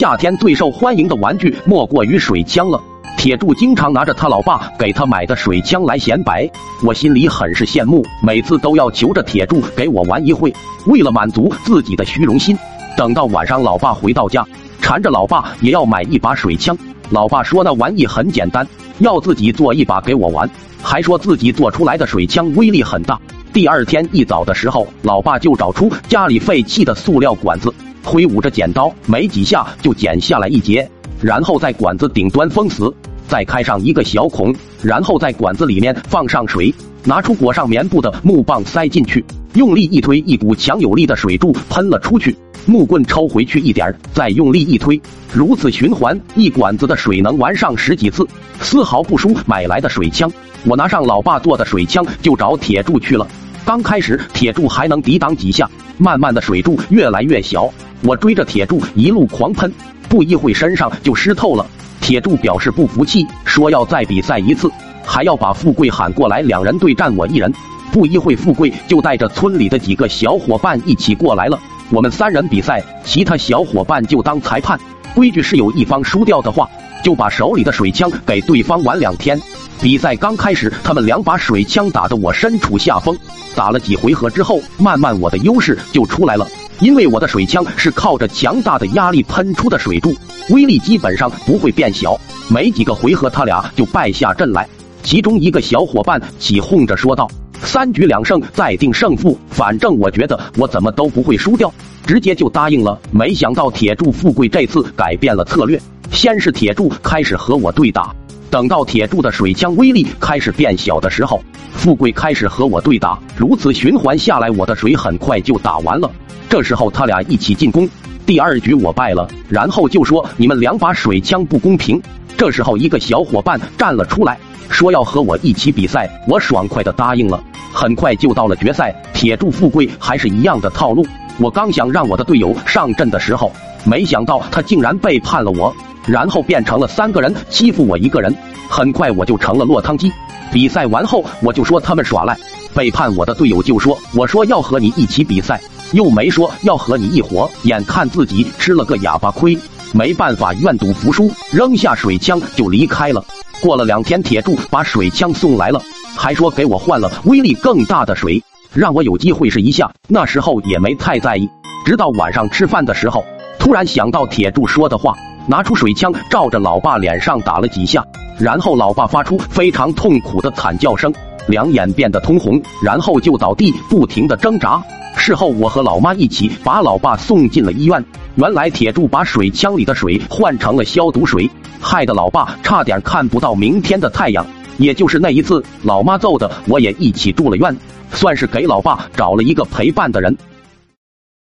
夏天最受欢迎的玩具莫过于水枪了。铁柱经常拿着他老爸给他买的水枪来显摆，我心里很是羡慕，每次都要求着铁柱给我玩一会，为了满足自己的虚荣心。等到晚上，老爸回到家，缠着老爸也要买一把水枪。老爸说那玩意很简单，要自己做一把给我玩，还说自己做出来的水枪威力很大。第二天一早的时候，老爸就找出家里废弃的塑料管子，挥舞着剪刀，没几下就剪下来一截，然后在管子顶端封死。再开上一个小孔，然后在管子里面放上水，拿出裹上棉布的木棒塞进去，用力一推，一股强有力的水柱喷了出去。木棍抽回去一点，再用力一推，如此循环，一管子的水能玩上十几次，丝毫不输买来的水枪。我拿上老爸做的水枪就找铁柱去了。刚开始铁柱还能抵挡几下，慢慢的水柱越来越小，我追着铁柱一路狂喷，不一会身上就湿透了。铁柱表示不服气，说要再比赛一次，还要把富贵喊过来，两人对战我一人。不一会，富贵就带着村里的几个小伙伴一起过来了。我们三人比赛，其他小伙伴就当裁判。规矩是有一方输掉的话，就把手里的水枪给对方玩两天。比赛刚开始，他们两把水枪打得我身处下风。打了几回合之后，慢慢我的优势就出来了。因为我的水枪是靠着强大的压力喷出的水柱，威力基本上不会变小。没几个回合，他俩就败下阵来。其中一个小伙伴起哄着说道：“三局两胜再定胜负，反正我觉得我怎么都不会输掉。”直接就答应了。没想到铁柱富贵这次改变了策略，先是铁柱开始和我对打，等到铁柱的水枪威力开始变小的时候，富贵开始和我对打。如此循环下来，我的水很快就打完了。这时候他俩一起进攻，第二局我败了，然后就说你们两把水枪不公平。这时候一个小伙伴站了出来，说要和我一起比赛，我爽快的答应了。很快就到了决赛，铁柱富贵还是一样的套路。我刚想让我的队友上阵的时候，没想到他竟然背叛了我，然后变成了三个人欺负我一个人。很快我就成了落汤鸡。比赛完后，我就说他们耍赖，背叛我的队友就说我说要和你一起比赛。又没说要和你一伙，眼看自己吃了个哑巴亏，没办法愿赌服输，扔下水枪就离开了。过了两天，铁柱把水枪送来了，还说给我换了威力更大的水，让我有机会试一下。那时候也没太在意，直到晚上吃饭的时候，突然想到铁柱说的话，拿出水枪照着老爸脸上打了几下，然后老爸发出非常痛苦的惨叫声，两眼变得通红，然后就倒地，不停的挣扎。事后，我和老妈一起把老爸送进了医院。原来铁柱把水枪里的水换成了消毒水，害得老爸差点看不到明天的太阳。也就是那一次，老妈揍的我也一起住了院，算是给老爸找了一个陪伴的人。